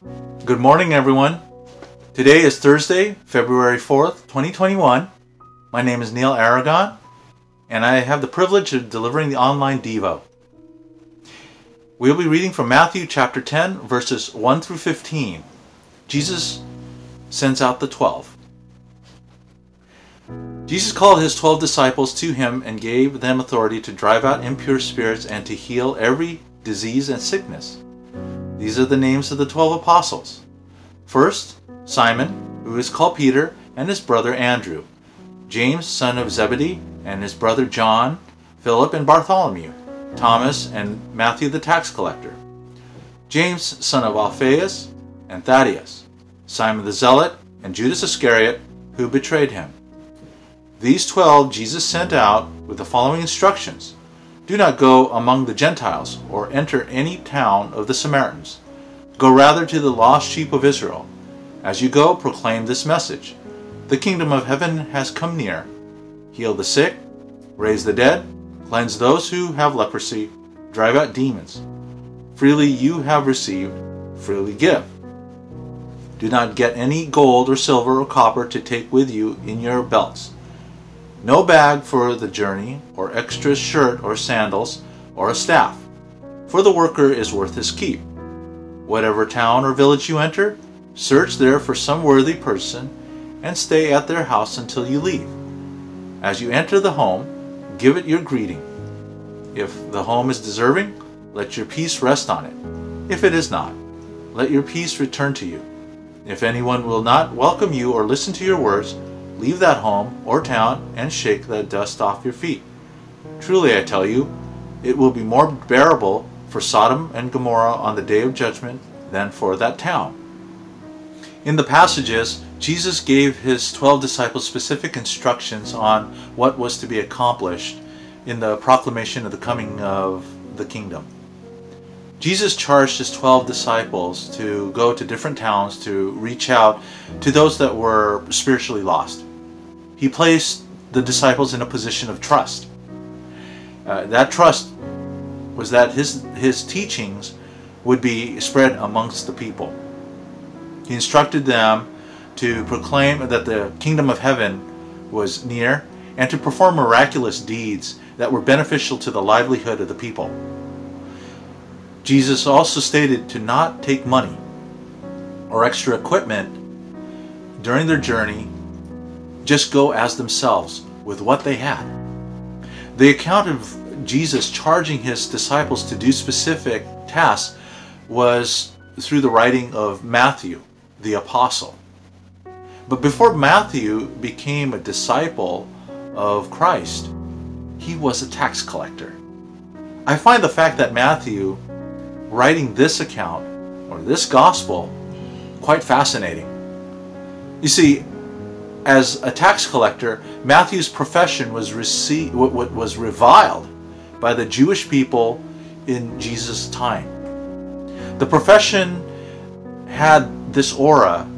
Good morning, everyone. Today is Thursday, February 4th, 2021. My name is Neil Aragon, and I have the privilege of delivering the online Devo. We'll be reading from Matthew chapter 10, verses 1 through 15. Jesus sends out the twelve. Jesus called his twelve disciples to him and gave them authority to drive out impure spirits and to heal every disease and sickness. These are the names of the twelve apostles. First, Simon, who is called Peter, and his brother Andrew, James, son of Zebedee, and his brother John, Philip and Bartholomew, Thomas and Matthew the tax collector, James, son of Alphaeus, and Thaddeus, Simon the Zealot, and Judas Iscariot, who betrayed him. These twelve Jesus sent out with the following instructions Do not go among the Gentiles, or enter any town of the Samaritans. Go rather to the lost sheep of Israel. As you go, proclaim this message The kingdom of heaven has come near. Heal the sick, raise the dead, cleanse those who have leprosy, drive out demons. Freely you have received, freely give. Do not get any gold or silver or copper to take with you in your belts no bag for the journey, or extra shirt or sandals, or a staff, for the worker is worth his keep. Whatever town or village you enter, search there for some worthy person, and stay at their house until you leave. As you enter the home, give it your greeting. If the home is deserving, let your peace rest on it. If it is not, let your peace return to you. If anyone will not welcome you or listen to your words, leave that home or town and shake the dust off your feet. Truly, I tell you, it will be more bearable for Sodom and Gomorrah on the day of judgment than for that town. In the passages, Jesus gave his 12 disciples specific instructions on what was to be accomplished in the proclamation of the coming of the kingdom. Jesus charged his 12 disciples to go to different towns to reach out to those that were spiritually lost he placed the disciples in a position of trust. Uh, that trust was that his, his teachings would be spread amongst the people. He instructed them to proclaim that the kingdom of heaven was near and to perform miraculous deeds that were beneficial to the livelihood of the people. Jesus also stated to not take money or extra equipment during their journey just go as themselves with what they had. The account of Jesus charging his disciples to do specific tasks was through the writing of Matthew, the apostle. But before Matthew became a disciple of Christ, he was a tax collector. I find the fact that Matthew, writing this account or this gospel, quite fascinating. You see, as a tax collector, Matthew's profession was received, was reviled by the Jewish people in Jesus' time. The profession had this aura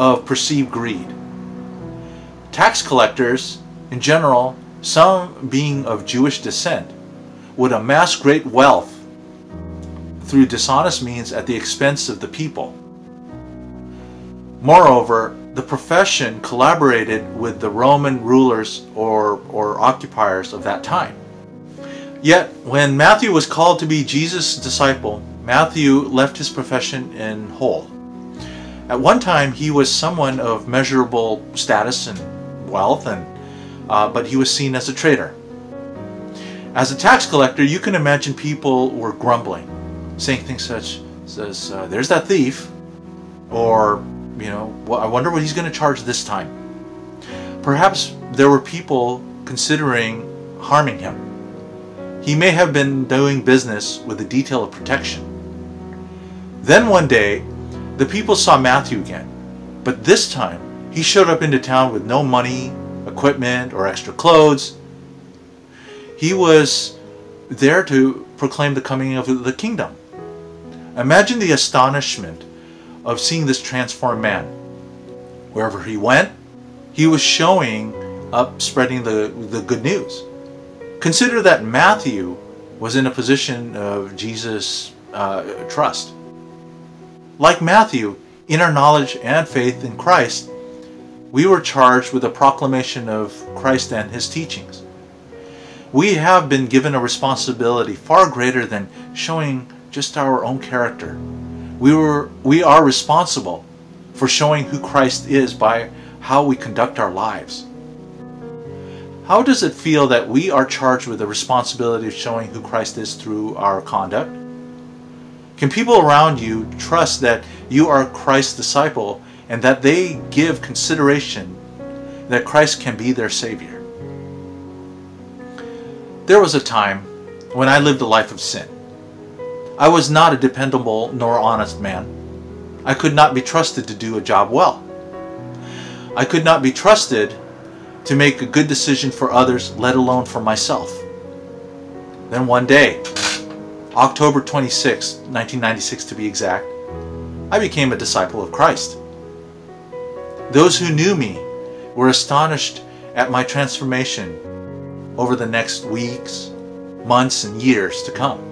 of perceived greed. Tax collectors, in general, some being of Jewish descent, would amass great wealth through dishonest means at the expense of the people. Moreover, the profession collaborated with the Roman rulers or, or occupiers of that time. Yet, when Matthew was called to be Jesus' disciple, Matthew left his profession in whole. At one time, he was someone of measurable status and wealth, and, uh, but he was seen as a traitor. As a tax collector, you can imagine people were grumbling, saying things such as, uh, There's that thief, or you know, I wonder what he's going to charge this time. Perhaps there were people considering harming him. He may have been doing business with the detail of protection. Then one day, the people saw Matthew again, but this time he showed up into town with no money, equipment, or extra clothes. He was there to proclaim the coming of the kingdom. Imagine the astonishment of seeing this transformed man. Wherever he went, he was showing up, spreading the, the good news. Consider that Matthew was in a position of Jesus' uh, trust. like Matthew, in our knowledge and faith in Christ, we were charged with the proclamation of Christ and his teachings. We have been given a responsibility far greater than showing just our own character. We, were, we are responsible for showing who Christ is by how we conduct our lives. How does it feel that we are charged with the responsibility of showing who Christ is through our conduct? Can people around you trust that you are Christ's disciple and that they give consideration that Christ can be their Savior? There was a time when I lived a life of sin. I was not a dependable nor honest man. I could not be trusted to do a job well. I could not be trusted to make a good decision for others, let alone for myself. Then one day, October 26, 1996 to be exact, I became a disciple of Christ. Those who knew me were astonished at my transformation over the next weeks, months, and years to come.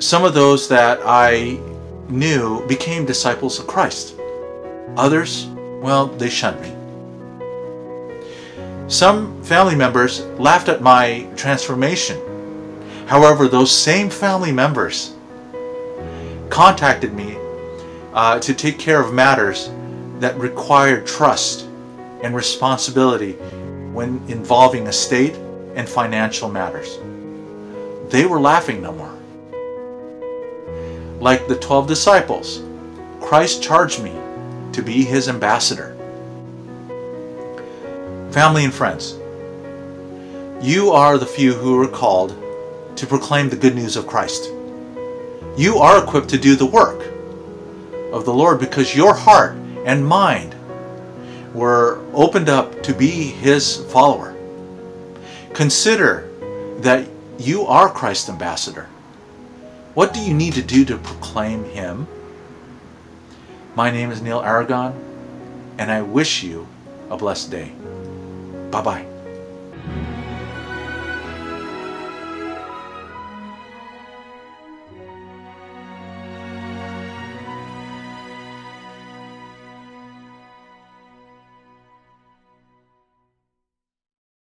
Some of those that I knew became disciples of Christ. Others, well, they shunned me. Some family members laughed at my transformation. However, those same family members contacted me uh, to take care of matters that required trust and responsibility when involving estate and financial matters. They were laughing no more. Like the 12 disciples, Christ charged me to be his ambassador. Family and friends, you are the few who are called to proclaim the good news of Christ. You are equipped to do the work of the Lord because your heart and mind were opened up to be His follower. Consider that you are Christ's ambassador. What do you need to do to proclaim Him? My name is Neil Aragon, and I wish you a blessed day. Bye bye.